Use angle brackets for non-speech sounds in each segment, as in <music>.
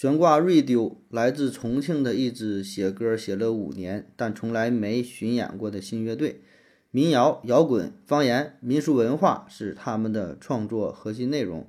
悬挂瑞丢来自重庆的一支写歌写了五年，但从来没巡演过的新乐队。民谣、摇滚、方言、民俗文化是他们的创作核心内容。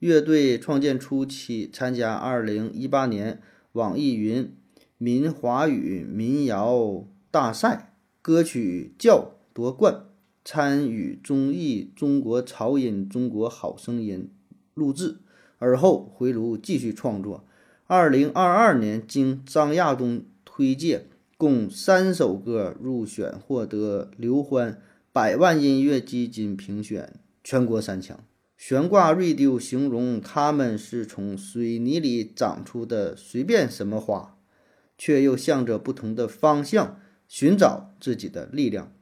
乐队创建初期参加2018年网易云民华语民谣大赛，歌曲叫夺冠，参与综艺《中国潮音》《中国好声音》录制，而后回炉继续创作。2022年经张亚东推荐。共三首歌入选，获得刘欢百万音乐基金评选全国三强。悬挂 radio 形容他们是从水泥里长出的随便什么花，却又向着不同的方向寻找自己的力量。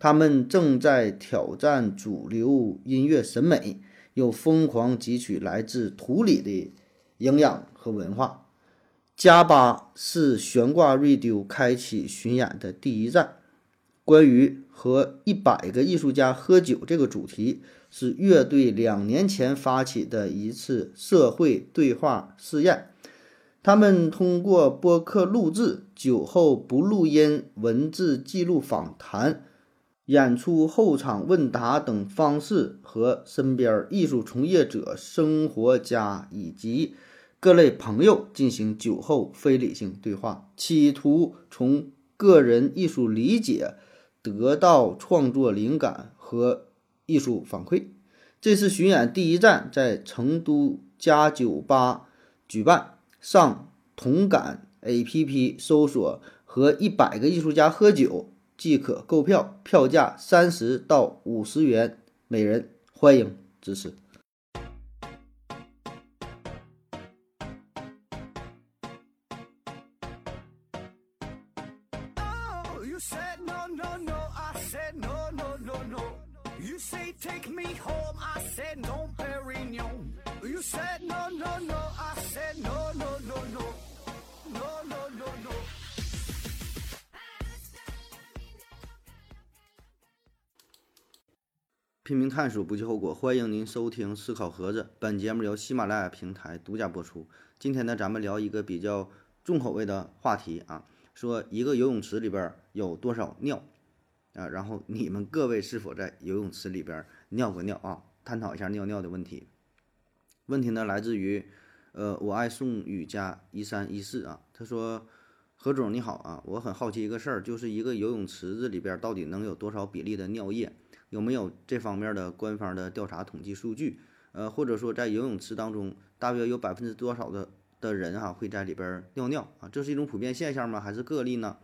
他们正在挑战主流音乐审美，又疯狂汲取来自土里的营养和文化。加巴是悬挂 radio 开启巡演的第一站。关于和一百个艺术家喝酒这个主题，是乐队两年前发起的一次社会对话试验。他们通过播客录制、酒后不录音、文字记录访谈、演出后场问答等方式，和身边艺术从业者、生活家以及。各类朋友进行酒后非理性对话，企图从个人艺术理解得到创作灵感和艺术反馈。这次巡演第一站在成都家酒吧举办，上同感 APP 搜索和一百个艺术家喝酒即可购票，票价三十到五十元每人，欢迎支持。探索，不计后果。欢迎您收听《思考盒子》，本节目由喜马拉雅平台独家播出。今天呢，咱们聊一个比较重口味的话题啊，说一个游泳池里边有多少尿啊？然后你们各位是否在游泳池里边尿过尿啊？探讨一下尿尿的问题。问题呢，来自于呃，我爱宋雨佳一三一四啊，他说：何总你好啊，我很好奇一个事儿，就是一个游泳池子里边到底能有多少比例的尿液？有没有这方面的官方的调查统计数据？呃，或者说在游泳池当中，大约有百分之多少的的人哈会在里边尿尿啊？这是一种普遍现象吗？还是个例呢？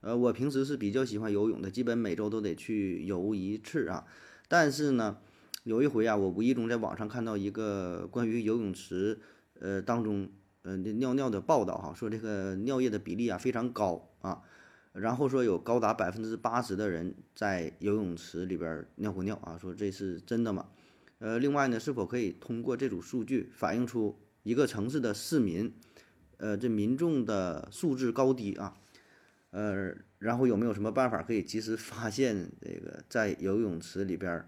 呃，我平时是比较喜欢游泳的，基本每周都得去游一次啊。但是呢，有一回啊，我无意中在网上看到一个关于游泳池呃当中呃尿尿的报道哈，说这个尿液的比例啊非常高啊。然后说有高达百分之八十的人在游泳池里边尿过尿啊，说这是真的吗？呃，另外呢，是否可以通过这组数据反映出一个城市的市民，呃，这民众的素质高低啊？呃，然后有没有什么办法可以及时发现这个在游泳池里边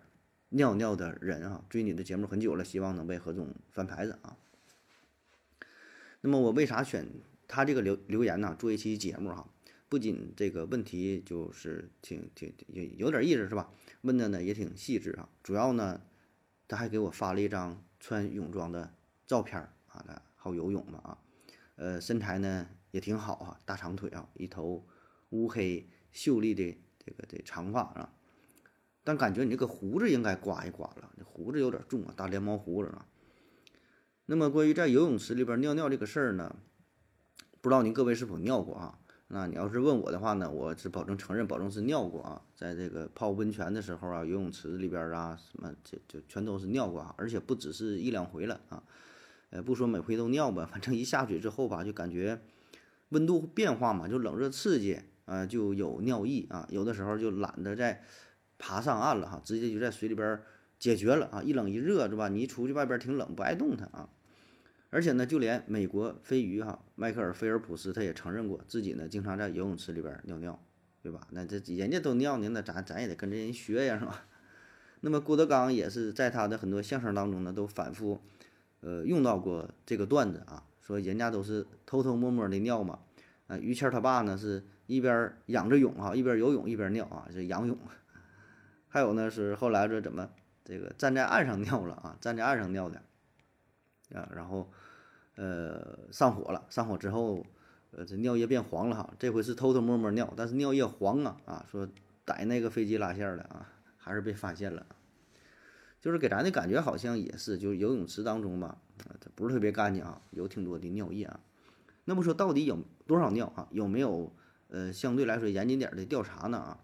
尿尿的人啊？追你的节目很久了，希望能被何总翻牌子啊。那么我为啥选他这个留留言呢？做一期节目哈？不仅这个问题就是挺挺有有点意思是吧？问的呢也挺细致啊。主要呢，他还给我发了一张穿泳装的照片啊，他好游泳嘛啊。呃，身材呢也挺好啊，大长腿啊，一头乌黑秀丽的这个这长发啊。但感觉你这个胡子应该刮一刮了，这胡子有点重啊，大连毛胡子啊。那么关于在游泳池里边尿尿这个事儿呢，不知道您各位是否尿过啊？那你要是问我的话呢，我是保证承认，保证是尿过啊，在这个泡温泉的时候啊，游泳池里边啊，什么就就全都是尿过啊，而且不只是一两回了啊，呃，不说每回都尿吧，反正一下水之后吧，就感觉温度变化嘛，就冷热刺激啊，就有尿意啊，有的时候就懒得再爬上岸了哈，直接就在水里边解决了啊，一冷一热是吧？你一出去外边挺冷，不爱动弹啊。而且呢，就连美国飞鱼哈迈克尔菲尔普斯他也承认过自己呢经常在游泳池里边尿尿，对吧？那这人家都尿呢，那咱咱也得跟着人学呀，是吧？<laughs> 那么郭德纲也是在他的很多相声当中呢都反复呃用到过这个段子啊，说人家都是偷偷摸摸的尿嘛。啊，于谦他爸呢是一边仰着泳哈，一边游泳一边尿啊，这仰泳。还有呢是后来这怎么这个站在岸上尿了啊，站在岸上尿的啊，然后呃上火了，上火之后呃这尿液变黄了哈，这回是偷偷摸摸尿，但是尿液黄啊啊，说逮那个飞机拉线的啊，还是被发现了。就是给咱的感觉好像也是，就是游泳池当中吧，不是特别干净啊，有挺多的尿液啊。那么说到底有多少尿啊？有没有呃相对来说严谨点的调查呢？啊，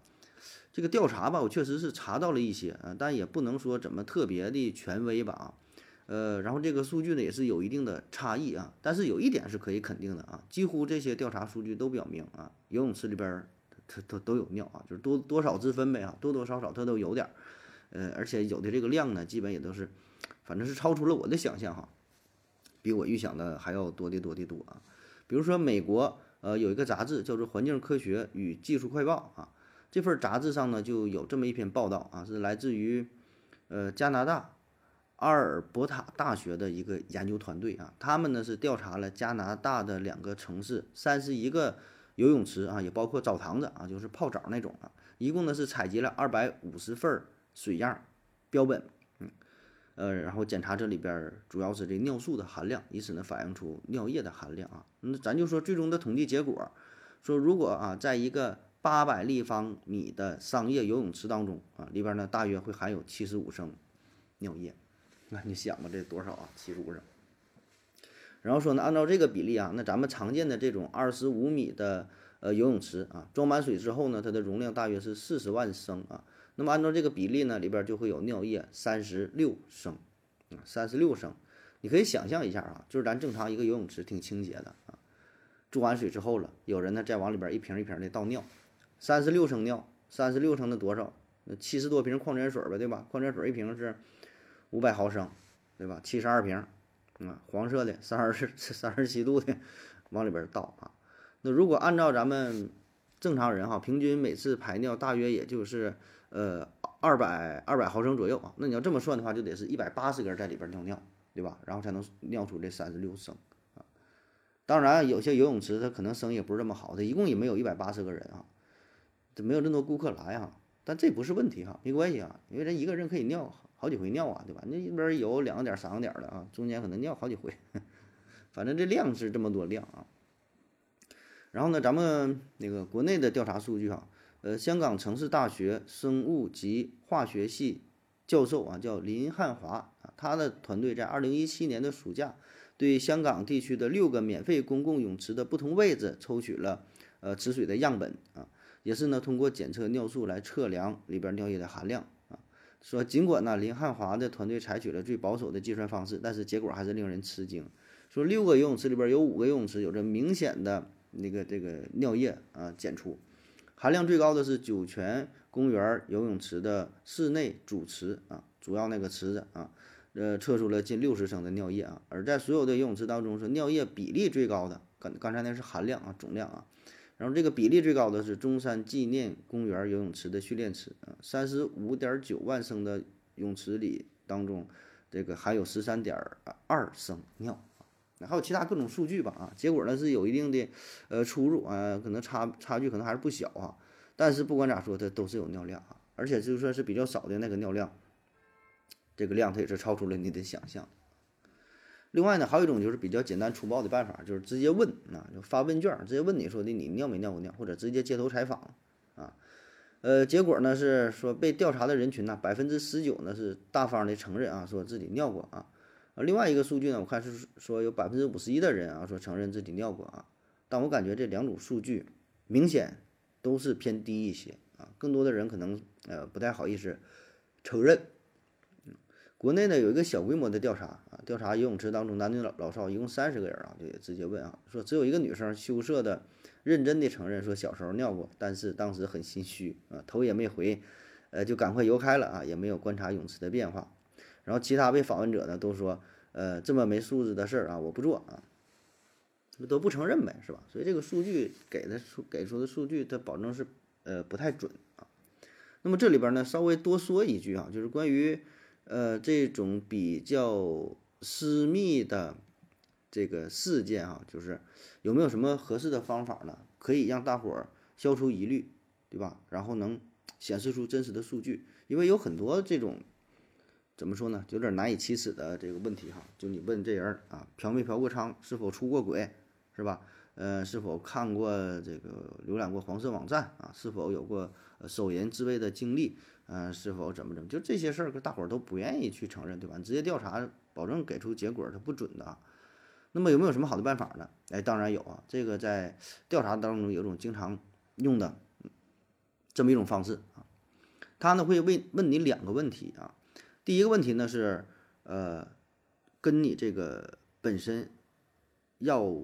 这个调查吧，我确实是查到了一些啊，但也不能说怎么特别的权威吧啊。呃，然后这个数据呢也是有一定的差异啊，但是有一点是可以肯定的啊，几乎这些调查数据都表明啊，游泳池里边它它都有尿啊，就是多多少之分呗啊，多多少少它都有点儿。呃，而且有的这个量呢，基本也都是，反正是超出了我的想象哈，比我预想的还要多的多的多啊。比如说美国呃有一个杂志叫做《环境科学与技术快报》啊，这份杂志上呢就有这么一篇报道啊，是来自于呃加拿大阿尔伯塔大学的一个研究团队啊，他们呢是调查了加拿大的两个城市三十一个游泳池啊，也包括澡堂子啊，就是泡澡那种啊，一共呢是采集了二百五十份。水样标本，嗯，呃，然后检查这里边主要是这尿素的含量，以此呢反映出尿液的含量啊。那咱就说最终的统计结果，说如果啊，在一个八百立方米的商业游泳池当中啊，里边呢大约会含有七十五升尿液，那你想吧，这多少啊？七十五升。然后说呢，按照这个比例啊，那咱们常见的这种二十五米的呃游泳池啊，装满水之后呢，它的容量大约是四十万升啊。那么按照这个比例呢，里边就会有尿液三十六升，啊，三十六升，你可以想象一下啊，就是咱正常一个游泳池挺清洁的啊，注完水之后了，有人呢再往里边一瓶一瓶的倒尿，三十六升尿，三十六升的多少？那七十多瓶矿泉水吧，对吧？矿泉水一瓶是五百毫升，对吧？七十二瓶，啊，黄色的三十 <laughs> 三十七度的往里边倒啊。那如果按照咱们正常人哈，平均每次排尿大约也就是。呃，二百二百毫升左右啊，那你要这么算的话，就得是一百八十个人在里边尿尿，对吧？然后才能尿出这三十六升啊。当然，有些游泳池它可能生意也不是这么好，它一共也没有一百八十个人啊，没有那么多顾客来啊。但这不是问题哈，没关系啊，因为人一个人可以尿好几回尿啊，对吧？那一边有两个点、三个点的啊，中间可能尿好几回，<laughs> 反正这量是这么多量啊。然后呢，咱们那个国内的调查数据哈。呃，香港城市大学生物及化学系教授啊，叫林汉华啊，他的团队在二零一七年的暑假，对香港地区的六个免费公共泳池的不同位置抽取了呃池水的样本啊，也是呢通过检测尿素来测量里边尿液的含量啊。说尽管呢林汉华的团队采取了最保守的计算方式，但是结果还是令人吃惊。说六个游泳池里边有五个游泳池有着明显的那个这个尿液啊检出。含量最高的是酒泉公园游泳池的室内主池啊，主要那个池子啊，呃，测出了近六十升的尿液啊。而在所有的游泳池当中，是尿液比例最高的。刚刚才那是含量啊，总量啊。然后这个比例最高的是中山纪念公园游泳池的训练池啊，三十五点九万升的泳池里当中，这个含有十三点二升尿。还有其他各种数据吧啊，结果呢是有一定的呃出入啊，可能差差距可能还是不小啊。但是不管咋说，它都是有尿量啊，而且就算是比较少的那个尿量，这个量它也是超出了你的想象。另外呢，还有一种就是比较简单粗暴的办法，就是直接问啊，就发问卷，直接问你说的你尿没尿过尿，或者直接街头采访啊。呃，结果呢是说被调查的人群呢，百分之十九呢是大方的承认啊，说自己尿过啊。另外一个数据呢，我看是说有百分之五十一的人啊说承认自己尿过啊，但我感觉这两组数据明显都是偏低一些啊，更多的人可能呃不太好意思承认。国内呢有一个小规模的调查啊，调查游泳池当中男女老老少一共三十个人啊，就直接问啊，说只有一个女生羞涩的认真的承认说小时候尿过，但是当时很心虚啊，头也没回，呃就赶快游开了啊，也没有观察泳池的变化。然后其他被访问者呢都说，呃，这么没素质的事儿啊，我不做啊，都不承认呗，是吧？所以这个数据给的数给出的数据，它保证是呃不太准啊。那么这里边呢，稍微多说一句啊，就是关于呃这种比较私密的这个事件啊，就是有没有什么合适的方法呢？可以让大伙儿消除疑虑，对吧？然后能显示出真实的数据，因为有很多这种怎么说呢，有点难以启齿的这个问题哈。就你问这人啊，嫖没嫖过娼，是否出过轨，是吧？呃，是否看过这个浏览过黄色网站啊？是否有过手淫自慰的经历？嗯，是否怎么怎么？就这些事儿，大伙儿都不愿意去承认，对吧？你直接调查，保证给出结果，它不准的。那么有没有什么好的办法呢？哎，当然有啊。这个在调查当中有一种经常用的这么一种方式啊，他呢会问问你两个问题啊。第一个问题呢是呃，跟你这个本身要。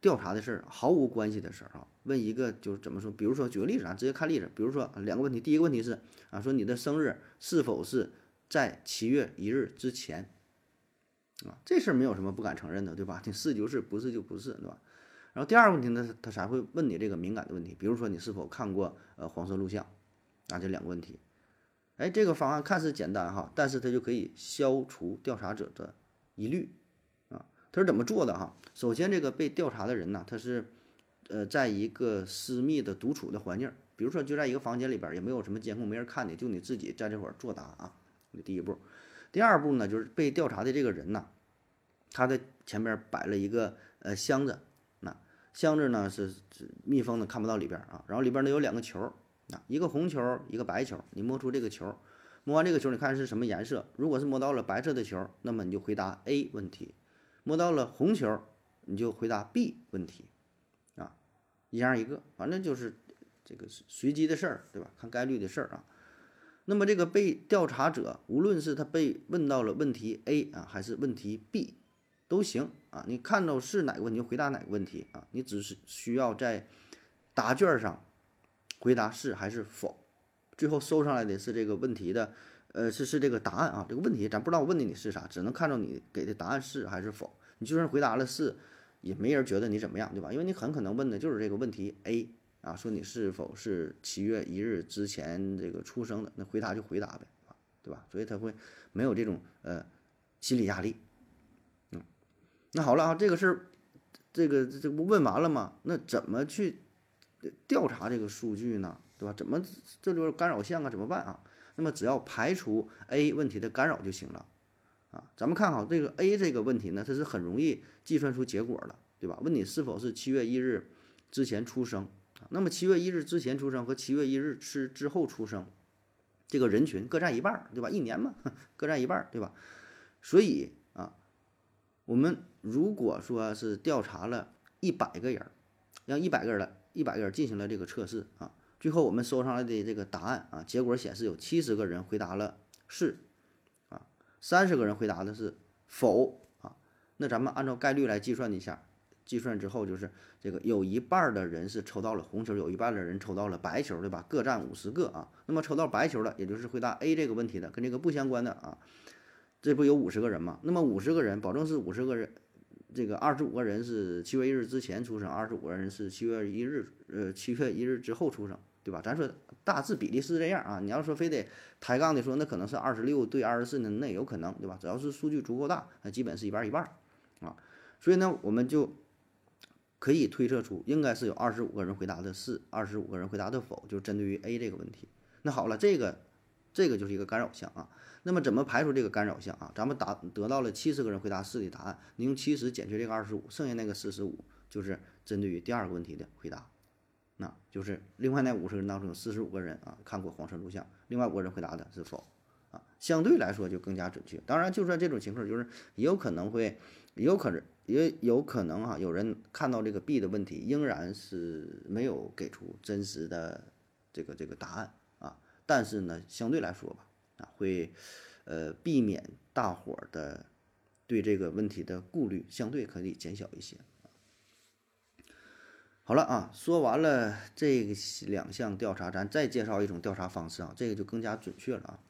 调查的事儿毫无关系的事儿啊，问一个就是怎么说？比如说举个例子啊，直接看例子。比如说两个问题，第一个问题是啊，说你的生日是否是在七月一日之前啊？这事儿没有什么不敢承认的，对吧？你是就是，不是就不是，对吧？然后第二个问题呢，他才会问你这个敏感的问题，比如说你是否看过呃黄色录像啊？这两个问题，哎，这个方案看似简单哈，但是它就可以消除调查者的疑虑。他是怎么做的哈？首先，这个被调查的人呢，他是，呃，在一个私密的独处的环境，比如说就在一个房间里边，也没有什么监控，没人看你，就你自己在这会儿作答啊。第一步，第二步呢，就是被调查的这个人呢，他的前边摆了一个呃箱子，那箱子呢是是密封的，看不到里边啊。然后里边呢有两个球，啊，一个红球，一个白球。你摸出这个球，摸完这个球，你看是什么颜色？如果是摸到了白色的球，那么你就回答 A 问题。摸到了红球，你就回答 B 问题，啊，一样一个，反正就是这个随机的事儿，对吧？看概率的事儿啊。那么这个被调查者，无论是他被问到了问题 A 啊，还是问题 B，都行啊。你看到是哪个问题，就回答哪个问题啊？你只是需要在答卷上回答是还是否，最后收上来的是这个问题的。呃，是是这个答案啊，这个问题咱不知道问的你是啥，只能看到你给的答案是还是否。你就算回答了是，也没人觉得你怎么样，对吧？因为你很可能问的就是这个问题 A 啊，说你是否是七月一日之前这个出生的，那回答就回答呗，对吧？所以他会没有这种呃心理压力。嗯，那好了啊，这个事儿，这个这不问完了吗？那怎么去调查这个数据呢？对吧？怎么这就是干扰项啊？怎么办啊？那么只要排除 A 问题的干扰就行了，啊，咱们看好这个 A 这个问题呢，它是很容易计算出结果的，对吧？问你是否是七月一日之前出生，那么七月一日之前出生和七月一日是之后出生，这个人群各占一半儿，对吧？一年嘛，<laughs> 各占一半儿，对吧？所以啊，我们如果说是调查了一百个人，让一百个人来，一百个人进行了这个测试啊。最后我们收上来的这个答案啊，结果显示有七十个人回答了是，三十个人回答的是否啊。那咱们按照概率来计算一下，计算之后就是这个有一半的人是抽到了红球，有一半的人抽到了白球，对吧？各占五十个啊。那么抽到白球的，也就是回答 A 这个问题的，跟这个不相关的啊，这不有五十个人吗？那么五十个人，保证是五十个人，这个二十五个人是七月一日之前出生，二十五个人是七月一日，呃，七月一日之后出生。对吧？咱说大致比例是这样啊。你要说非得抬杠的说，那可能是二十六对二十四呢，那也有可能，对吧？只要是数据足够大，那基本是一半一半啊。所以呢，我们就可以推测出，应该是有二十五个人回答的是，二十五个人回答的否，就是针对于 A 这个问题。那好了，这个这个就是一个干扰项啊。那么怎么排除这个干扰项啊？咱们答得到了七十个人回答是的答案，你用七十减去这个二十五，剩下那个四十五就是针对于第二个问题的回答。那就是另外那五十人当中有四十五个人啊看过黄色录像，另外五个人回答的是否啊，相对来说就更加准确。当然，就算这种情况，就是也有可能会，也有可能也有可能哈，有人看到这个 B 的问题，仍然是没有给出真实的这个这个答案啊。但是呢，相对来说吧，啊会呃避免大伙儿的对这个问题的顾虑，相对可以减小一些。好了啊，说完了这两项调查，咱再介绍一种调查方式啊，这个就更加准确了啊。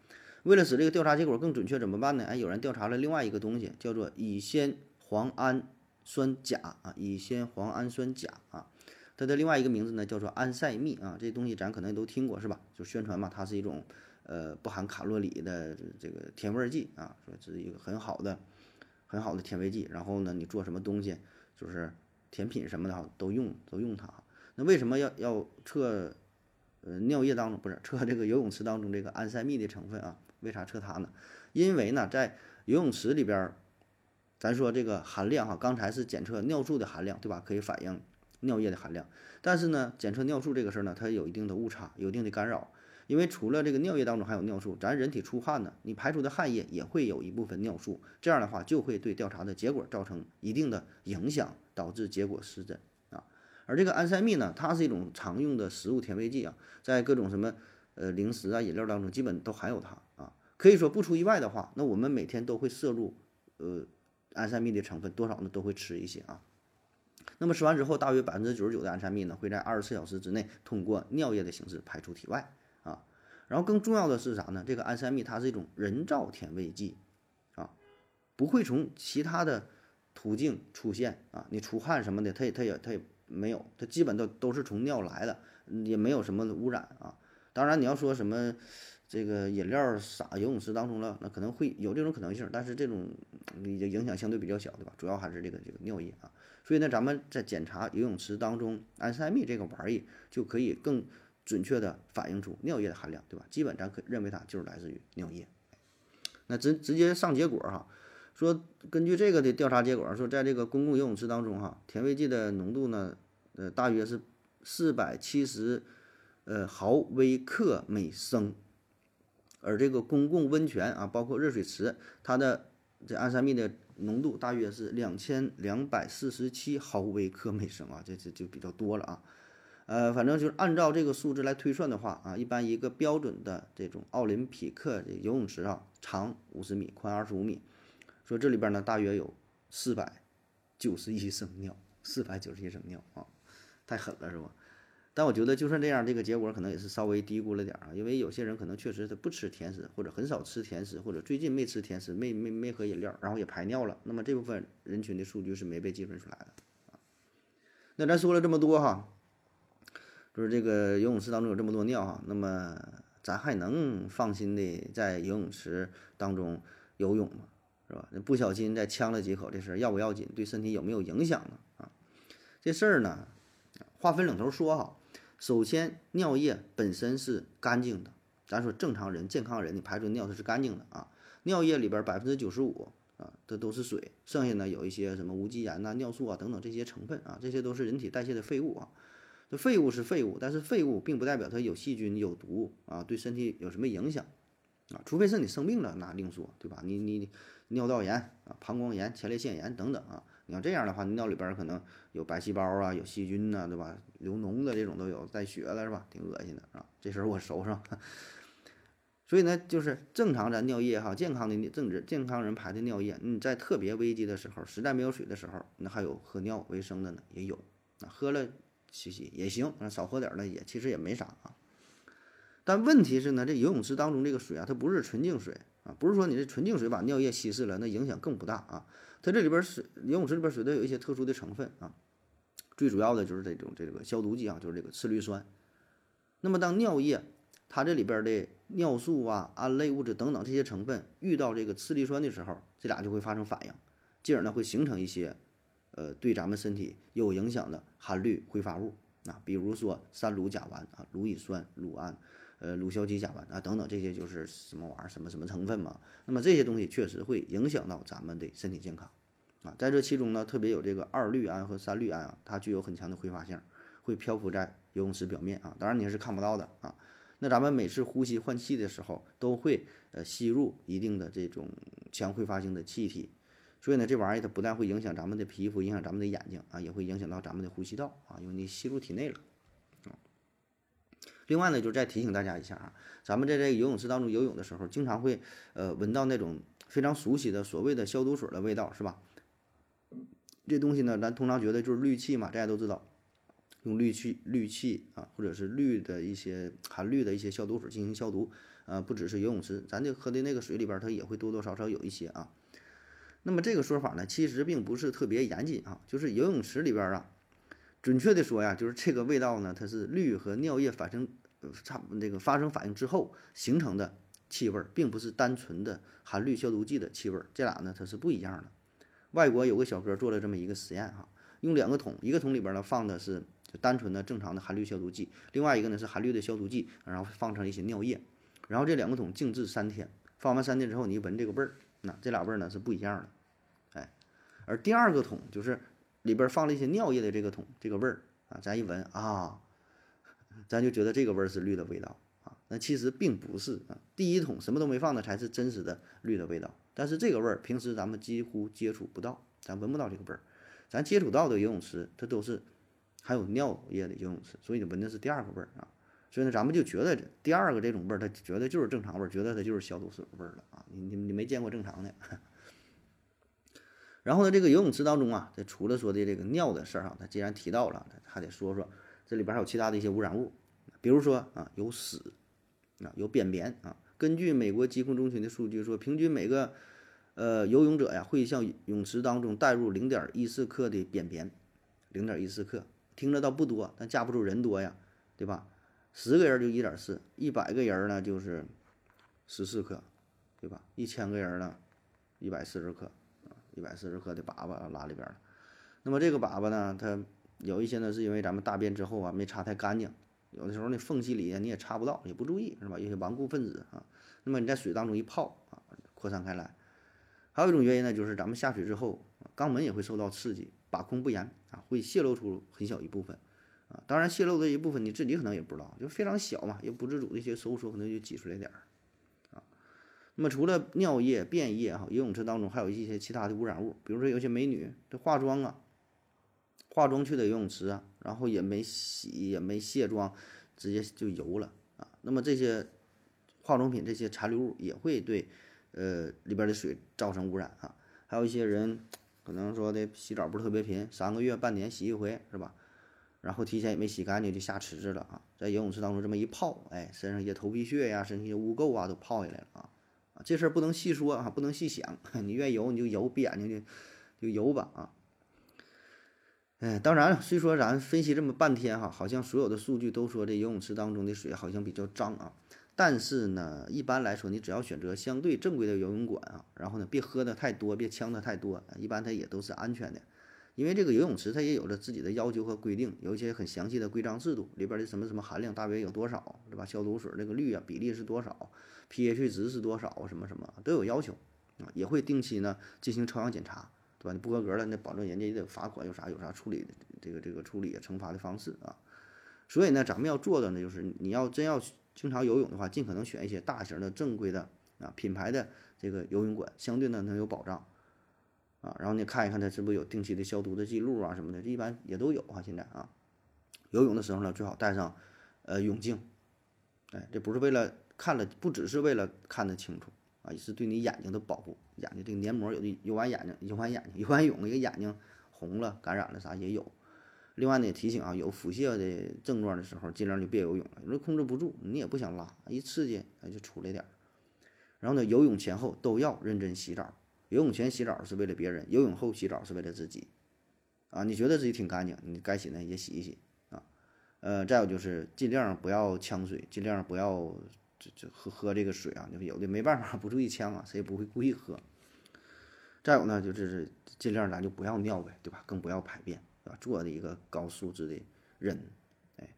为了使这个调查结果更准确，怎么办呢？哎，有人调查了另外一个东西，叫做乙酰磺氨酸钾啊，乙酰磺氨酸钾啊，它的另外一个名字呢叫做安赛蜜啊。这东西咱可能也都听过是吧？就宣传嘛，它是一种呃不含卡路里的这个甜味剂啊，说是一个很好的很好的甜味剂。然后呢，你做什么东西，就是甜品什么的哈，都用都用它。那为什么要要测呃尿液当中不是测这个游泳池当中这个安赛蜜的成分啊？为啥测它呢？因为呢，在游泳池里边，咱说这个含量哈，刚才是检测尿素的含量，对吧？可以反映尿液的含量。但是呢，检测尿素这个事儿呢，它有一定的误差，有一定的干扰。因为除了这个尿液当中含有尿素，咱人体出汗呢，你排出的汗液也会有一部分尿素，这样的话就会对调查的结果造成一定的影响，导致结果失真啊。而这个安赛蜜呢，它是一种常用的食物甜味剂啊，在各种什么呃零食啊、饮料当中基本都含有它啊。可以说不出意外的话，那我们每天都会摄入呃安赛蜜的成分，多少呢都会吃一些啊。那么吃完之后，大约百分之九十九的安赛蜜呢，会在二十四小时之内通过尿液的形式排出体外啊。然后更重要的是啥呢？这个安赛蜜它是一种人造甜味剂啊，不会从其他的途径出现啊。你出汗什么的，它也它也它也没有，它基本都都是从尿来的，也没有什么污染啊。当然你要说什么这个饮料洒游泳池当中了，那可能会有这种可能性，但是这种影响相对比较小，对吧？主要还是这个这个尿液啊。所以呢，咱们在检查游泳池当中安赛蜜这个玩意，就可以更准确的反映出尿液的含量，对吧？基本咱可认为它就是来自于尿液。那直直接上结果哈，说根据这个的调查结果，说在这个公共游泳池当中哈，甜味剂的浓度呢，呃，大约是四百七十呃毫微克每升，而这个公共温泉啊，包括热水池，它的这安赛蜜的浓度大约是两千两百四十七毫微克每升啊，这这就比较多了啊。呃，反正就是按照这个数字来推算的话啊，一般一个标准的这种奥林匹克游泳池啊，长五十米，宽二十五米，说这里边呢大约有四百九十一升尿，四百九十一升尿啊，太狠了是吧？但我觉得就算这样，这个结果可能也是稍微低估了点啊，因为有些人可能确实他不吃甜食，或者很少吃甜食，或者最近没吃甜食，没没没喝饮料，然后也排尿了，那么这部分人群的数据是没被计算出来的啊。那咱说了这么多哈，就是这个游泳池当中有这么多尿哈，那么咱还能放心的在游泳池当中游泳吗？是吧？那不小心再呛了几口，这事儿要不要紧？对身体有没有影响呢？啊，这事儿呢，话分两头说哈。首先，尿液本身是干净的，咱说正常人、健康人，你排出尿它是干净的啊。尿液里边百分之九十五啊，这都是水，剩下呢有一些什么无机盐呐、尿素啊等等这些成分啊，这些都是人体代谢的废物啊。这废物是废物，但是废物并不代表它有细菌、有毒啊，对身体有什么影响啊？除非是你生病了，那另说，对吧？你你尿道炎啊、膀胱炎、前列腺炎等等啊。你要这样的话，尿里边可能有白细胞啊，有细菌呐，对吧？流脓的这种都有，带血了是吧？挺恶心的啊。这事儿我熟上。<laughs> 所以呢，就是正常咱尿液哈，健康的正治健康人排的尿液，你在特别危机的时候，实在没有水的时候，那还有喝尿为生的呢，也有啊，喝了洗洗也行，少喝点呢也其实也没啥啊。但问题是呢，这游泳池当中这个水啊，它不是纯净水啊，不是说你这纯净水把尿液稀释了，那影响更不大啊。它这里边水游泳池里边水都有一些特殊的成分啊，最主要的就是这种这个消毒剂啊，就是这个次氯酸。那么当尿液它这里边的尿素啊、胺类物质等等这些成分遇到这个次氯酸的时候，这俩就会发生反应，进而呢会形成一些呃对咱们身体有影响的含氯挥发物啊，比如说三氯甲烷啊、氯乙酸、氯胺。呃，乳硝基甲烷啊，等等，这些就是什么玩意儿，什么什么成分嘛？那么这些东西确实会影响到咱们的身体健康啊。在这其中呢，特别有这个二氯胺和三氯胺啊，它具有很强的挥发性，会漂浮在游泳池表面啊。当然你是看不到的啊。那咱们每次呼吸换气的时候，都会呃吸入一定的这种强挥发性的气体，所以呢，这玩意儿它不但会影响咱们的皮肤，影响咱们的眼睛啊，也会影响到咱们的呼吸道啊，因为你吸入体内了。另外呢，就再提醒大家一下啊，咱们在这个游泳池当中游泳的时候，经常会呃闻到那种非常熟悉的所谓的消毒水的味道，是吧？这东西呢，咱通常觉得就是氯气嘛，大家都知道，用氯气、氯气啊，或者是氯的一些含氯的一些消毒水进行消毒，呃，不只是游泳池，咱这喝的那个水里边，它也会多多少少有一些啊。那么这个说法呢，其实并不是特别严谨啊，就是游泳池里边啊，准确的说呀，就是这个味道呢，它是氯和尿液反生。差那个发生反应之后形成的气味，并不是单纯的含氯消毒剂的气味，这俩呢它是不一样的。外国有个小哥做了这么一个实验哈，用两个桶，一个桶里边呢放的是就单纯的正常的含氯消毒剂，另外一个呢是含氯的消毒剂，然后放上一些尿液，然后这两个桶静置三天，放完三天之后，你闻这个味儿，那这俩味儿呢是不一样的，哎，而第二个桶就是里边放了一些尿液的这个桶，这个味儿啊，咱一闻啊，咱就觉得这个味儿是氯的味道啊，那其实并不是啊，第一桶什么都没放的才是真实的氯的味道。但是这个味儿平时咱们几乎接触不到，咱闻不到这个味儿，咱接触到的游泳池它都是含有尿液的游泳池，所以你闻的是第二个味儿啊。所以呢，咱们就觉得第二个这种味儿，它觉得就是正常味儿，觉得它就是消毒水味儿了啊。你你你没见过正常的。<laughs> 然后呢，这个游泳池当中啊，这除了说的这个尿的事儿哈，它既然提到了，还得说说这里边还有其他的一些污染物，比如说啊，有屎啊，有便便啊。根据美国疾控中心的数据说，平均每个呃，游泳者呀会向泳池当中带入零点一四克的便便，零点一四克听着倒不多，但架不住人多呀，对吧？十个人就一点四，一百个人呢就是十四克，对吧？一千个人呢，一百四十克，一百四十克的粑粑拉里边了。那么这个粑粑呢，它有一些呢是因为咱们大便之后啊没擦太干净，有的时候那缝隙里你也擦不到，也不注意是吧？有些顽固分子啊，那么你在水当中一泡啊，扩散开来。还有一种原因呢，就是咱们下水之后，肛门也会受到刺激，把控不严啊，会泄露出很小一部分啊。当然，泄露的一部分你自己可能也不知道，就非常小嘛，也不自主的一些收缩，可能就挤出来点儿啊。那么除了尿液、便液哈，游泳池当中还有一些其他的污染物，比如说有些美女这化妆啊，化妆去的游泳池啊，然后也没洗也没卸妆，直接就游了啊。那么这些化妆品这些残留物也会对。呃，里边的水造成污染啊，还有一些人可能说的洗澡不是特别频，三个月、半年洗一回是吧？然后提前也没洗干净就下池子了啊，在游泳池当中这么一泡，哎，身上一些头皮屑呀、身上一些污垢啊都泡下来了啊啊，这事儿不能细说啊，不能细想，<laughs> 你愿意游你就游，闭眼睛就就游吧啊。哎，当然了，虽说咱分析这么半天哈，好像所有的数据都说这游泳池当中的水好像比较脏啊。但是呢，一般来说，你只要选择相对正规的游泳馆啊，然后呢，别喝的太多，别呛的太多，一般它也都是安全的。因为这个游泳池它也有着自己的要求和规定，有一些很详细的规章制度，里边的什么什么含量大约有多少，对吧？消毒水这个氯啊比例是多少，pH 值是多少，什么什么都有要求啊，也会定期呢进行抽样检查，对吧？你不合格了，那保证人家也得罚款，有啥有啥处理这个这个处理惩罚的方式啊。所以呢，咱们要做的呢，就是你要真要。经常游泳的话，尽可能选一些大型的、正规的啊品牌的这个游泳馆，相对呢能有保障啊。然后你看一看它是不是有定期的消毒的记录啊什么的，这一般也都有啊。现在啊，游泳的时候呢，最好带上呃泳镜，哎，这不是为了看了，不只是为了看得清楚啊，也是对你眼睛的保护。眼睛这个黏膜有的游完眼睛，游完眼睛，游完泳，一个眼睛红了、感染了啥也有。另外呢，也提醒啊，有腹泻的症状的时候，尽量就别游泳了，因为控制不住，你也不想拉，一刺激哎就出来点儿。然后呢，游泳前后都要认真洗澡。游泳前洗澡是为了别人，游泳后洗澡是为了自己。啊，你觉得自己挺干净，你该洗呢也洗一洗啊。呃，再有就是尽量不要呛水，尽量不要这这喝喝这个水啊，就是有的没办法不注意呛啊，谁也不会故意喝。再有呢，就是尽量咱就不要尿呗，对吧？更不要排便。啊做的一个高素质的人，哎，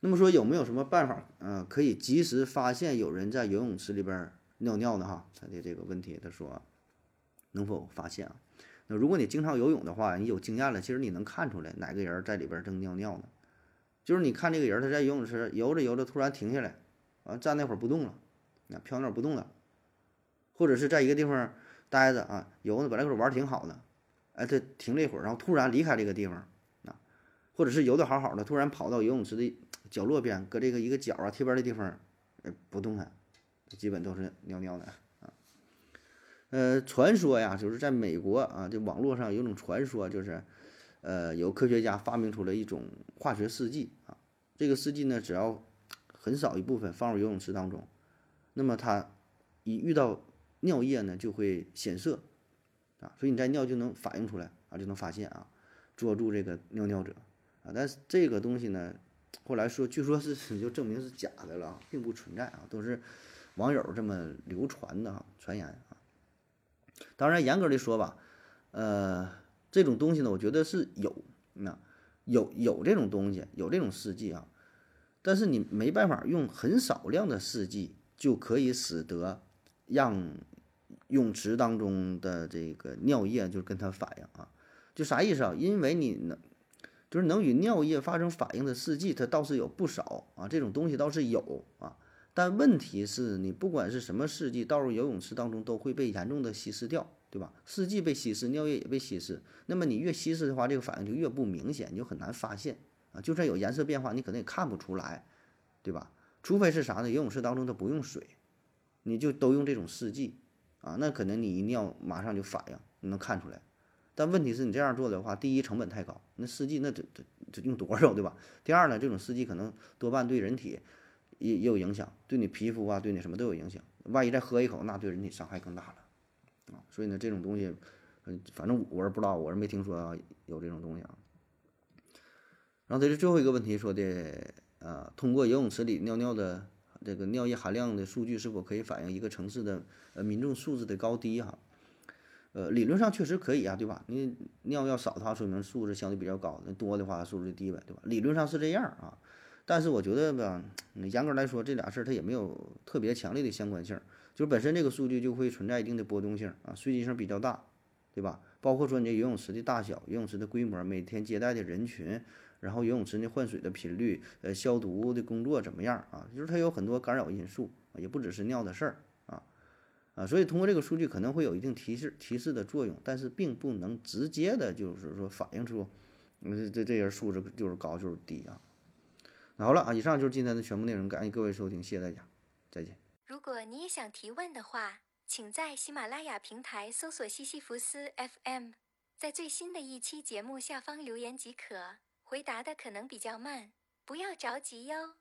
那么说有没有什么办法，嗯，可以及时发现有人在游泳池里边尿尿呢？哈，他的这个问题，他说能否发现啊？那如果你经常游泳的话，你有经验了，其实你能看出来哪个人在里边正尿尿呢？就是你看这个人他在游泳池游着游着突然停下来，啊，站那会儿不动了，啊，飘那儿不动了，或者是在一个地方待着啊，游呢，本来搁这玩挺好的。哎，他停了一会儿，然后突然离开这个地方，啊，或者是游的好好的，突然跑到游泳池的角落边，搁这个一个角啊贴边的地方，不动弹，基本都是尿尿的啊。呃，传说呀，就是在美国啊，这网络上有种传说，就是，呃，有科学家发明出了一种化学试剂啊，这个试剂呢，只要很少一部分放入游泳池当中，那么它一遇到尿液呢，就会显色。啊，所以你在尿就能反映出来啊，就能发现啊，捉住这个尿尿者啊。但是这个东西呢，后来说据说是就证明是假的了，并不存在啊，都是网友这么流传的啊，传言啊。当然，严格的说吧，呃，这种东西呢，我觉得是有，那有有这种东西，有这种试剂啊，但是你没办法用很少量的试剂就可以使得让泳池当中的这个尿液就跟它反应啊，就啥意思啊？因为你能就是能与尿液发生反应的试剂，它倒是有不少啊，这种东西倒是有啊。但问题是你不管是什么试剂倒入游泳池当中，都会被严重的稀释掉，对吧？试剂被稀释，尿液也被稀释。那么你越稀释的话，这个反应就越不明显，你就很难发现就算有颜色变化，你可能也看不出来，对吧？除非是啥呢？游泳池当中它不用水，你就都用这种试剂啊，那可能你一尿马上就反应，你能看出来。但问题是你这样做的话，第一成本太高，那试剂那得得得用多少，对吧？第二呢，这种试剂可能多半对人体。也也有影响，对你皮肤啊，对你什么都有影响。万一再喝一口，那对人体伤害更大了啊！所以呢，这种东西，反正我是不知道，我是没听说有这种东西啊。然后这是最后一个问题说的，呃，通过游泳池里尿尿的这个尿液含量的数据，是否可以反映一个城市的呃民众素质的高低哈？呃，理论上确实可以啊，对吧？你尿要少的话，说明素质相对比较高；那多的话，素质低呗，对吧？理论上是这样啊。但是我觉得吧，严格来说，这俩事儿它也没有特别强烈的相关性，就是本身这个数据就会存在一定的波动性啊，随机性比较大，对吧？包括说你这游泳池的大小、游泳池的规模、每天接待的人群，然后游泳池那换水的频率、呃消毒的工作怎么样啊？就是它有很多干扰因素，也不只是尿的事儿啊啊，所以通过这个数据可能会有一定提示提示的作用，但是并不能直接的就是说反映出，这这这人素质就是高就是低啊。好了啊，以上就是今天的全部内容，感谢各位收听，谢谢大家，再见。如果你也想提问的话，请在喜马拉雅平台搜索西西弗斯 FM，在最新的一期节目下方留言即可。回答的可能比较慢，不要着急哟。